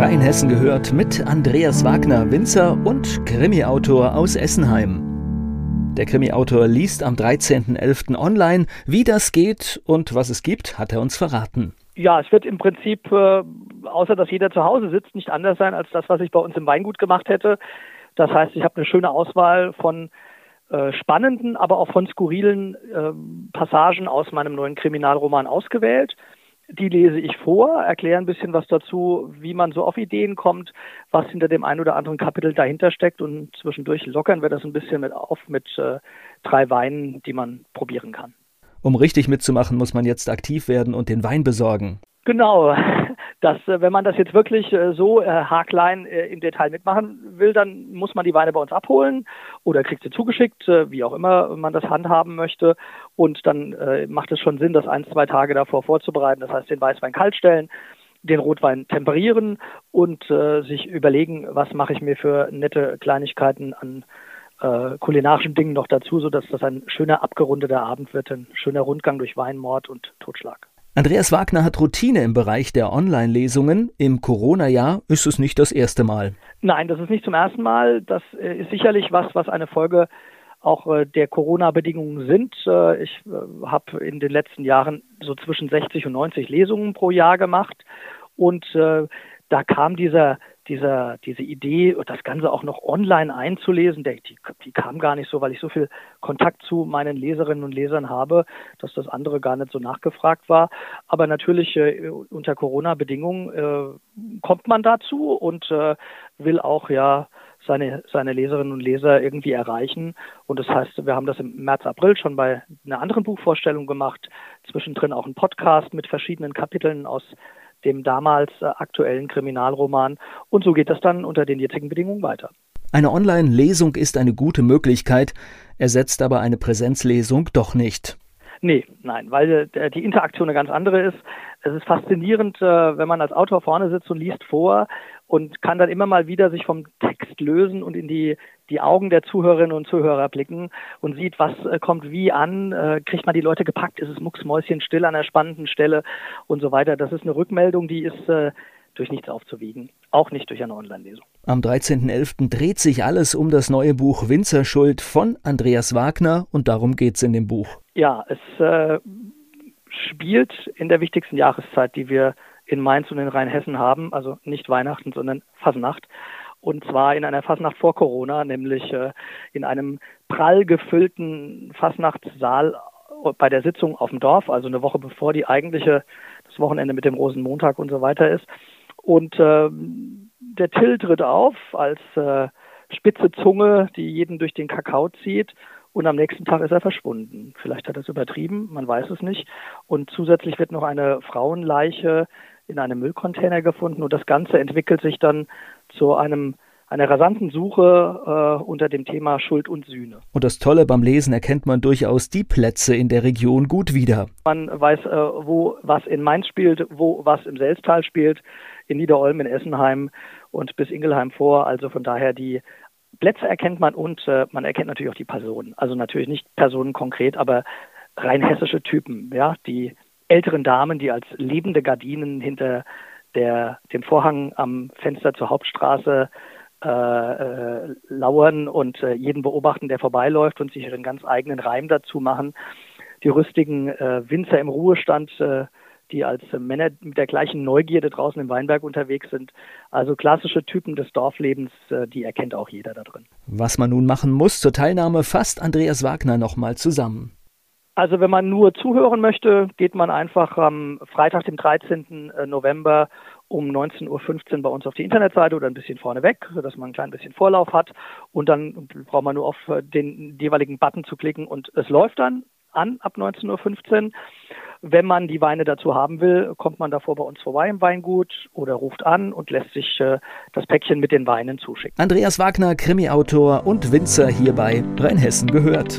Rheinhessen gehört mit Andreas Wagner, Winzer und Krimi-Autor aus Essenheim. Der Krimi-Autor liest am 13.11. online. Wie das geht und was es gibt, hat er uns verraten. Ja, es wird im Prinzip, äh, außer dass jeder zu Hause sitzt, nicht anders sein als das, was ich bei uns im Weingut gemacht hätte. Das heißt, ich habe eine schöne Auswahl von äh, spannenden, aber auch von skurrilen äh, Passagen aus meinem neuen Kriminalroman ausgewählt. Die lese ich vor, erkläre ein bisschen was dazu, wie man so auf Ideen kommt, was hinter dem einen oder anderen Kapitel dahinter steckt und zwischendurch lockern wir das ein bisschen mit auf mit äh, drei Weinen, die man probieren kann. Um richtig mitzumachen, muss man jetzt aktiv werden und den Wein besorgen. Genau. Das, äh, wenn man das jetzt wirklich äh, so äh, haarklein im Detail mitmachen will, dann muss man die Weine bei uns abholen oder kriegt sie zugeschickt, wie auch immer man das handhaben möchte. Und dann macht es schon Sinn, das ein, zwei Tage davor vorzubereiten. Das heißt, den Weißwein kalt stellen, den Rotwein temperieren und sich überlegen, was mache ich mir für nette Kleinigkeiten an äh, kulinarischen Dingen noch dazu, sodass das ein schöner abgerundeter Abend wird, ein schöner Rundgang durch Wein, Mord und Totschlag. Andreas Wagner hat Routine im Bereich der Online-Lesungen. Im Corona-Jahr ist es nicht das erste Mal. Nein, das ist nicht zum ersten Mal. Das äh, ist sicherlich was, was eine Folge auch äh, der Corona-Bedingungen sind. Äh, ich habe in den letzten Jahren so zwischen 60 und 90 Lesungen pro Jahr gemacht und da kam dieser dieser, diese Idee, das Ganze auch noch online einzulesen, die, die kam gar nicht so, weil ich so viel Kontakt zu meinen Leserinnen und Lesern habe, dass das andere gar nicht so nachgefragt war. Aber natürlich äh, unter Corona-Bedingungen äh, kommt man dazu und äh, will auch ja seine, seine Leserinnen und Leser irgendwie erreichen. Und das heißt, wir haben das im März, April schon bei einer anderen Buchvorstellung gemacht, zwischendrin auch ein Podcast mit verschiedenen Kapiteln aus dem damals äh, aktuellen Kriminalroman. Und so geht das dann unter den jetzigen Bedingungen weiter. Eine Online-Lesung ist eine gute Möglichkeit, ersetzt aber eine Präsenzlesung doch nicht. Nee, nein, weil äh, die Interaktion eine ganz andere ist. Es ist faszinierend, äh, wenn man als Autor vorne sitzt und liest vor und kann dann immer mal wieder sich vom Text lösen und in die, die Augen der Zuhörerinnen und Zuhörer blicken und sieht, was äh, kommt wie an, kriegt man die Leute gepackt, ist es mucksmäuschen still an einer spannenden Stelle und so weiter. Das ist eine Rückmeldung, die ist durch nichts aufzuwiegen, auch nicht durch eine Online-Lesung. Am 13.11. dreht sich alles um das neue Buch Winzerschuld von Andreas Wagner und darum geht es in dem Buch. Ja, es äh, spielt in der wichtigsten Jahreszeit, die wir in Mainz und in Rheinhessen haben, also nicht Weihnachten, sondern Fasnacht. Und zwar in einer Fasnacht vor Corona, nämlich äh, in einem prall gefüllten Fasnachtssaal bei der Sitzung auf dem Dorf, also eine Woche bevor die eigentliche, das Wochenende mit dem Rosenmontag und so weiter ist. Und äh, der Till tritt auf als äh, spitze Zunge, die jeden durch den Kakao zieht. Und am nächsten Tag ist er verschwunden. Vielleicht hat er es übertrieben, man weiß es nicht. Und zusätzlich wird noch eine Frauenleiche in einem Müllcontainer gefunden. Und das Ganze entwickelt sich dann zu einem einer rasanten Suche äh, unter dem Thema Schuld und Sühne. Und das Tolle beim Lesen erkennt man durchaus die Plätze in der Region gut wieder. Man weiß, äh, wo was in Mainz spielt, wo was im Selztal spielt, in Niederolm, in Essenheim und bis Ingelheim vor. Also von daher die Plätze erkennt man und äh, man erkennt natürlich auch die Personen. Also natürlich nicht Personen konkret, aber rein hessische Typen, ja, die älteren Damen, die als lebende Gardinen hinter der, dem Vorhang am Fenster zur Hauptstraße äh, äh, lauern und äh, jeden beobachten, der vorbeiläuft und sich ihren ganz eigenen Reim dazu machen. Die rüstigen äh, Winzer im Ruhestand, äh, die als Männer mit der gleichen Neugierde draußen im Weinberg unterwegs sind. Also klassische Typen des Dorflebens, äh, die erkennt auch jeder da drin. Was man nun machen muss zur Teilnahme, fasst Andreas Wagner nochmal zusammen. Also wenn man nur zuhören möchte, geht man einfach am Freitag, dem 13. Äh, November um 19.15 Uhr bei uns auf die Internetseite oder ein bisschen vorneweg, sodass man ein klein bisschen Vorlauf hat. Und dann braucht man nur auf den jeweiligen Button zu klicken und es läuft dann an ab 19.15 Uhr. Wenn man die Weine dazu haben will, kommt man davor bei uns vorbei im Weingut oder ruft an und lässt sich äh, das Päckchen mit den Weinen zuschicken. Andreas Wagner, Krimi-Autor und Winzer hier bei Rheinhessen gehört.